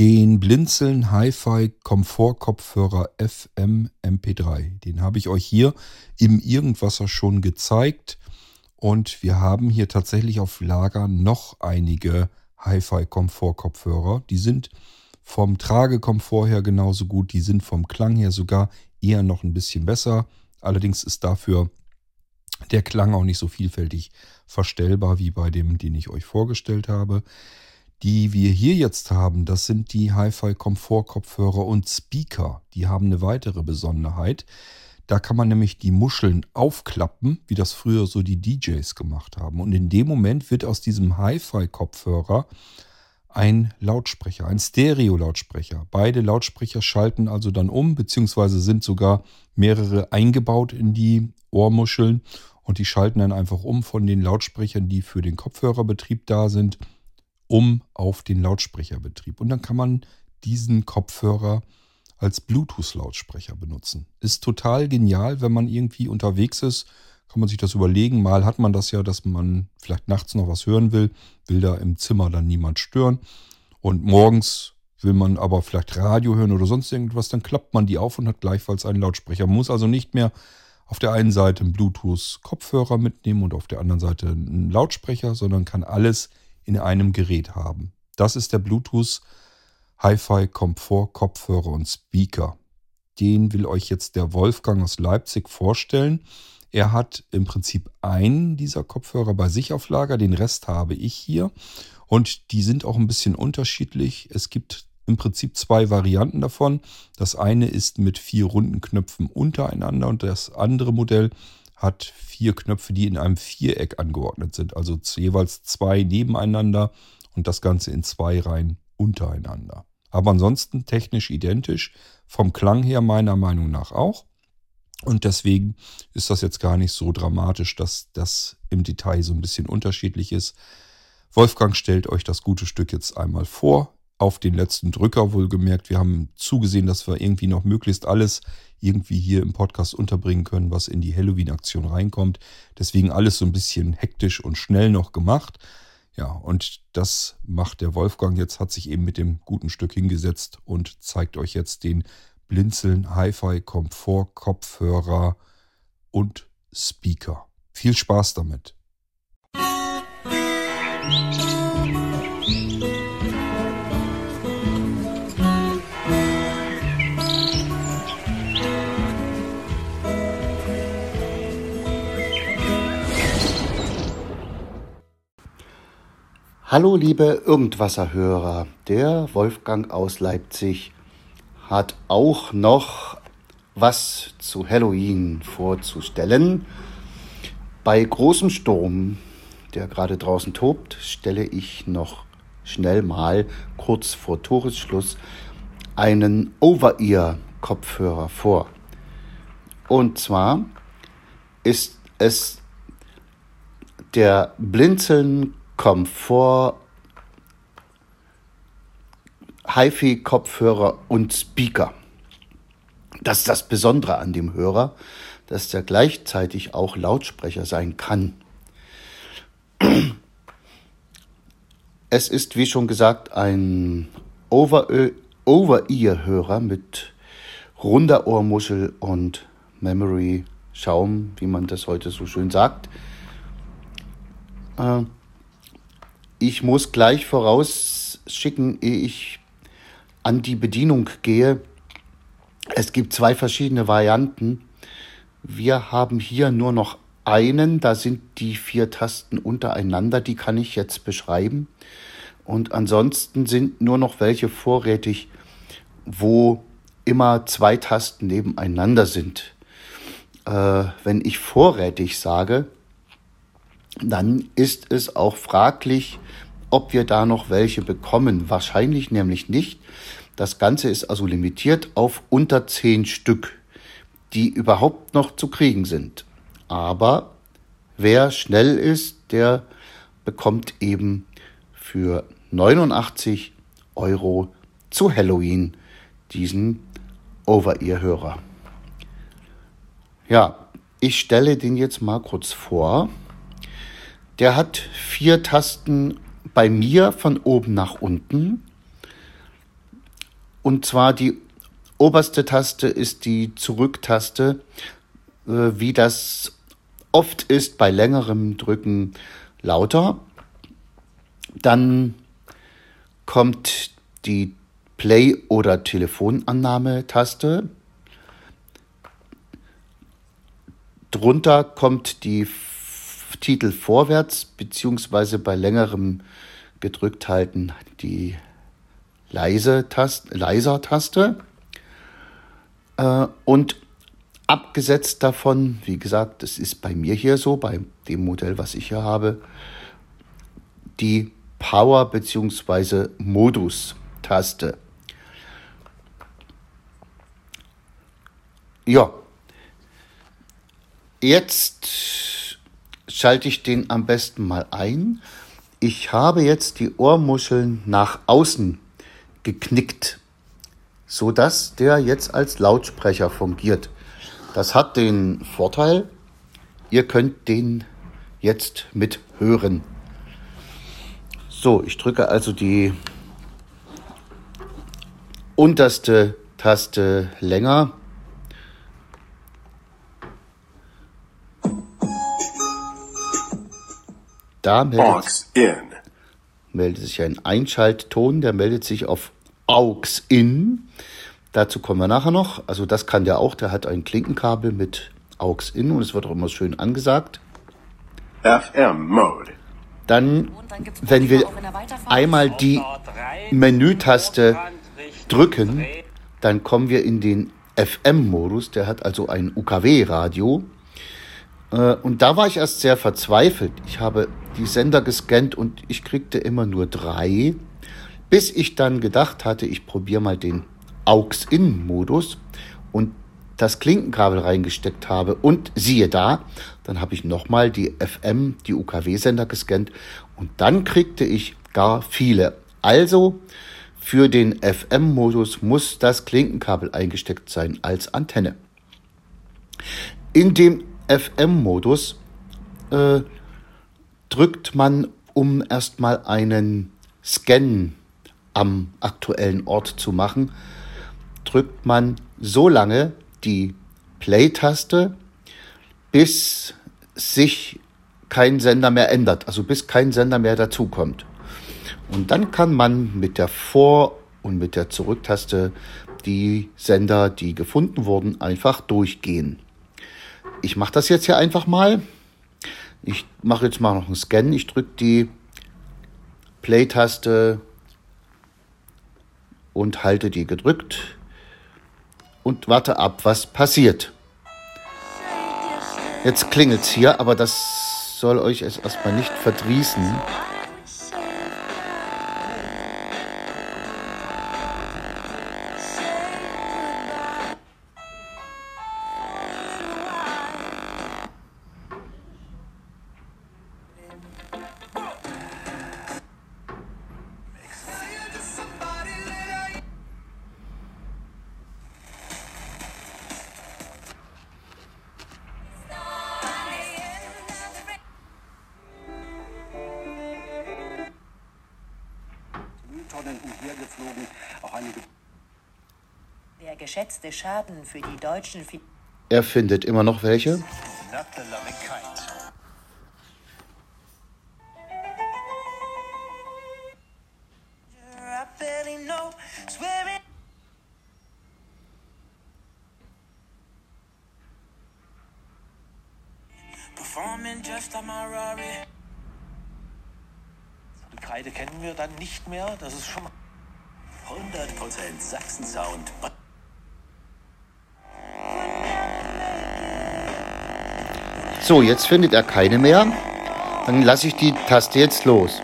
den Blinzeln Hi-Fi Komfort-Kopfhörer FM MP3. Den habe ich euch hier im Irgendwasser schon gezeigt. Und wir haben hier tatsächlich auf Lager noch einige Hi-Fi Komfort-Kopfhörer. Die sind vom Tragekomfort her genauso gut. Die sind vom Klang her sogar eher noch ein bisschen besser. Allerdings ist dafür der Klang auch nicht so vielfältig verstellbar wie bei dem, den ich euch vorgestellt habe. Die wir hier jetzt haben, das sind die Hi-Fi Komfort-Kopfhörer und Speaker. Die haben eine weitere Besonderheit. Da kann man nämlich die Muscheln aufklappen, wie das früher so die DJs gemacht haben. Und in dem Moment wird aus diesem Hi-Fi-Kopfhörer ein Lautsprecher, ein Stereo-Lautsprecher. Beide Lautsprecher schalten also dann um, beziehungsweise sind sogar mehrere eingebaut in die Ohrmuscheln und die schalten dann einfach um von den Lautsprechern, die für den Kopfhörerbetrieb da sind, um auf den Lautsprecherbetrieb. Und dann kann man diesen Kopfhörer als Bluetooth-Lautsprecher benutzen. Ist total genial, wenn man irgendwie unterwegs ist, kann man sich das überlegen. Mal hat man das ja, dass man vielleicht nachts noch was hören will, will da im Zimmer dann niemand stören. Und morgens will man aber vielleicht Radio hören oder sonst irgendwas, dann klappt man die auf und hat gleichfalls einen Lautsprecher. Man muss also nicht mehr auf der einen Seite einen Bluetooth-Kopfhörer mitnehmen und auf der anderen Seite einen Lautsprecher, sondern kann alles in einem Gerät haben. Das ist der Bluetooth Hi-Fi Komfort Kopfhörer und Speaker. Den will euch jetzt der Wolfgang aus Leipzig vorstellen. Er hat im Prinzip einen dieser Kopfhörer bei sich auf Lager, den Rest habe ich hier. Und die sind auch ein bisschen unterschiedlich. Es gibt im Prinzip zwei Varianten davon. Das eine ist mit vier runden Knöpfen untereinander und das andere Modell hat vier Knöpfe, die in einem Viereck angeordnet sind. Also jeweils zwei nebeneinander und das Ganze in zwei Reihen untereinander. Aber ansonsten technisch identisch, vom Klang her meiner Meinung nach auch. Und deswegen ist das jetzt gar nicht so dramatisch, dass das im Detail so ein bisschen unterschiedlich ist. Wolfgang stellt euch das gute Stück jetzt einmal vor auf den letzten Drücker wohlgemerkt. Wir haben zugesehen, dass wir irgendwie noch möglichst alles irgendwie hier im Podcast unterbringen können, was in die Halloween-Aktion reinkommt. Deswegen alles so ein bisschen hektisch und schnell noch gemacht. Ja, und das macht der Wolfgang jetzt, hat sich eben mit dem guten Stück hingesetzt und zeigt euch jetzt den Blinzeln Hi-Fi Komfort Kopfhörer und Speaker. Viel Spaß damit. Hallo liebe Irgendwasserhörer, der Wolfgang aus Leipzig hat auch noch was zu Halloween vorzustellen. Bei großem Sturm, der gerade draußen tobt, stelle ich noch schnell mal kurz vor Toresschluss einen Over-Ear-Kopfhörer vor. Und zwar ist es der Blinzeln Komfort, HiFi-Kopfhörer und Speaker. Das ist das Besondere an dem Hörer, dass der gleichzeitig auch Lautsprecher sein kann. Es ist, wie schon gesagt, ein Over-Ear-Hörer mit runder Ohrmuschel und Memory-Schaum, wie man das heute so schön sagt. Äh, ich muss gleich vorausschicken, ehe ich an die Bedienung gehe. Es gibt zwei verschiedene Varianten. Wir haben hier nur noch einen, da sind die vier Tasten untereinander, die kann ich jetzt beschreiben. Und ansonsten sind nur noch welche vorrätig, wo immer zwei Tasten nebeneinander sind. Äh, wenn ich vorrätig sage, dann ist es auch fraglich, ob wir da noch welche bekommen. Wahrscheinlich nämlich nicht. Das Ganze ist also limitiert auf unter zehn Stück, die überhaupt noch zu kriegen sind. Aber wer schnell ist, der bekommt eben für 89 Euro zu Halloween diesen Over-Ear-Hörer. Ja, ich stelle den jetzt mal kurz vor. Der hat vier Tasten bei mir von oben nach unten. Und zwar die oberste Taste ist die Zurücktaste, äh, wie das oft ist bei längerem Drücken lauter. Dann kommt die Play- oder Telefonannahmetaste. Drunter kommt die Titel vorwärts, beziehungsweise bei längerem gedrückt halten die leise Taste, leiser Taste. Äh, und abgesetzt davon, wie gesagt, das ist bei mir hier so, bei dem Modell, was ich hier habe, die Power- bzw. Modus-Taste. Ja, jetzt schalte ich den am besten mal ein. Ich habe jetzt die Ohrmuscheln nach außen geknickt, so dass der jetzt als Lautsprecher fungiert. Das hat den Vorteil, ihr könnt den jetzt mit hören. So, ich drücke also die unterste Taste länger. Da meldet, meldet sich ein Einschaltton, der meldet sich auf AUX in. Dazu kommen wir nachher noch. Also das kann der auch. Der hat ein Klinkenkabel mit AUX in und es wird auch immer schön angesagt. FM Mode. Dann, wenn wir einmal die Menütaste drücken, dann kommen wir in den FM-Modus. Der hat also ein UKW-Radio. Äh, und da war ich erst sehr verzweifelt. Ich habe die Sender gescannt und ich kriegte immer nur drei, bis ich dann gedacht hatte, ich probiere mal den AUX-In-Modus und das Klinkenkabel reingesteckt habe und siehe da, dann habe ich nochmal die FM, die UKW-Sender gescannt und dann kriegte ich gar viele. Also für den FM-Modus muss das Klinkenkabel eingesteckt sein als Antenne. In dem FM-Modus äh, drückt man, um erstmal einen Scan am aktuellen Ort zu machen, drückt man so lange die Play-Taste, bis sich kein Sender mehr ändert, also bis kein Sender mehr dazukommt. Und dann kann man mit der Vor- und mit der Zurücktaste die Sender, die gefunden wurden, einfach durchgehen. Ich mache das jetzt hier einfach mal. Ich mache jetzt mal noch einen Scan. Ich drücke die Play-Taste und halte die gedrückt und warte ab, was passiert. Jetzt klingelt es hier, aber das soll euch erstmal nicht verdrießen. Geschätzte Schaden für die deutschen. Fi er findet immer noch welche. Die Kreide kennen wir dann nicht mehr. Das ist schon 100% Sachsen-Sound. So, jetzt findet er keine mehr. Dann lasse ich die Taste jetzt los.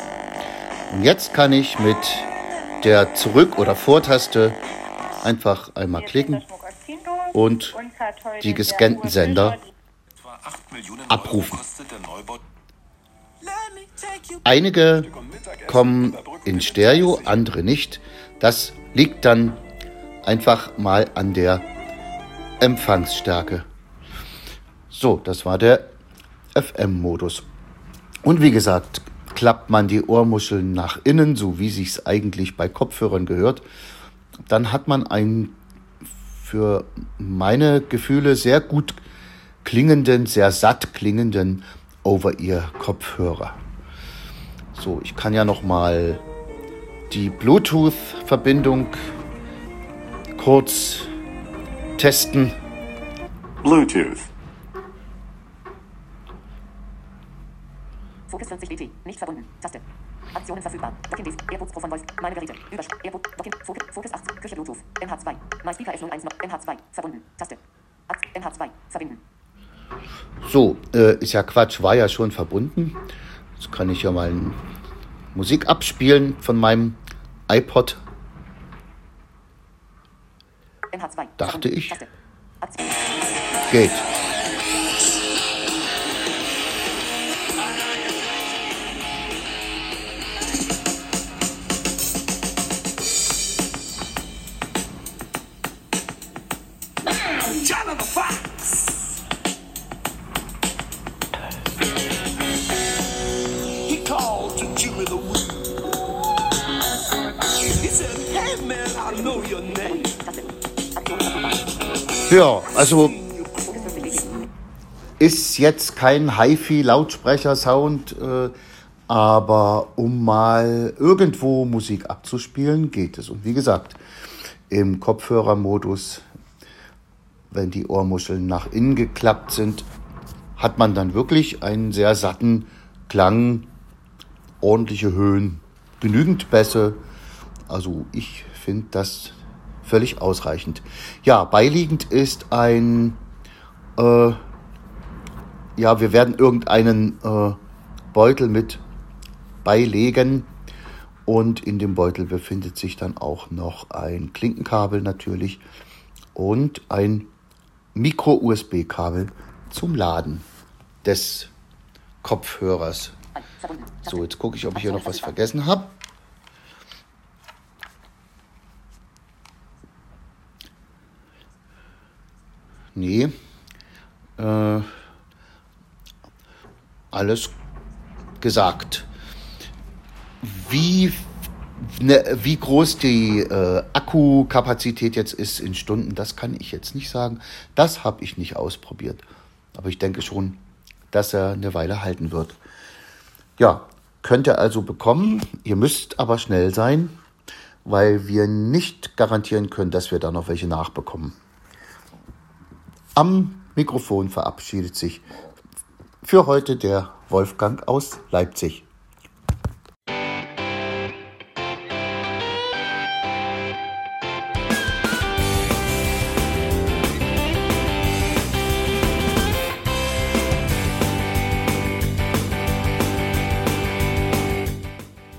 Und jetzt kann ich mit der Zurück- oder Vortaste einfach einmal klicken und die gescannten Sender abrufen. Einige kommen in Stereo, andere nicht. Das liegt dann einfach mal an der Empfangsstärke. So, das war der FM-Modus. Und wie gesagt, klappt man die Ohrmuscheln nach innen, so wie sich es eigentlich bei Kopfhörern gehört, dann hat man einen für meine Gefühle sehr gut klingenden, sehr satt klingenden Over-Ear-Kopfhörer. So, ich kann ja noch mal die Bluetooth-Verbindung kurz testen. Bluetooth. 40 BT. Nicht verbunden. Taste. Aktionen verfügbar. Docking Disk. AirPods Pro von Voice. Meine Geräte. Übersch. AirPod. Docking. Focus. Focus 8. Küche Bluetooth. MH2. My Speaker F01 noch. MH2. Verbunden. Taste. Ak MH2. Verbinden. So, äh, ist ja Quatsch, war ja schon verbunden. Jetzt kann ich ja mal Musik abspielen von meinem iPod. MH2. Dachte ich. Taste. Geht. Called to Jimmy the Woo. He said, Hey man, I know your name. Ja, also Focus 40 BT. ist jetzt kein HiFi-Lautsprecher-Sound, äh, aber um mal irgendwo Musik abzuspielen, geht es. Und wie gesagt, im Kopfhörermodus, wenn die Ohrmuscheln nach innen geklappt sind, hat man dann wirklich einen sehr satten Klang, ordentliche Höhen, genügend Bässe. Also ich finde das völlig ausreichend. Ja, beiliegend ist ein äh, ja, wir werden irgendeinen äh, Beutel mit beilegen und in dem Beutel befindet sich dann auch noch ein Klinkenkabel natürlich und ein Micro-USB-Kabel zum Laden des Kopfhörers. So, jetzt gucke ich, ob ich hier noch was vergessen habe. Nee. Äh, alles gesagt. Wie, ne, wie groß die äh, Akkukapazität jetzt ist in Stunden, das kann ich jetzt nicht sagen. Das habe ich nicht ausprobiert. Aber ich denke schon, dass er eine Weile halten wird. Ja, könnt ihr also bekommen. Ihr müsst aber schnell sein, weil wir nicht garantieren können, dass wir da noch welche nachbekommen. Am Mikrofon verabschiedet sich für heute der Wolfgang aus Leipzig.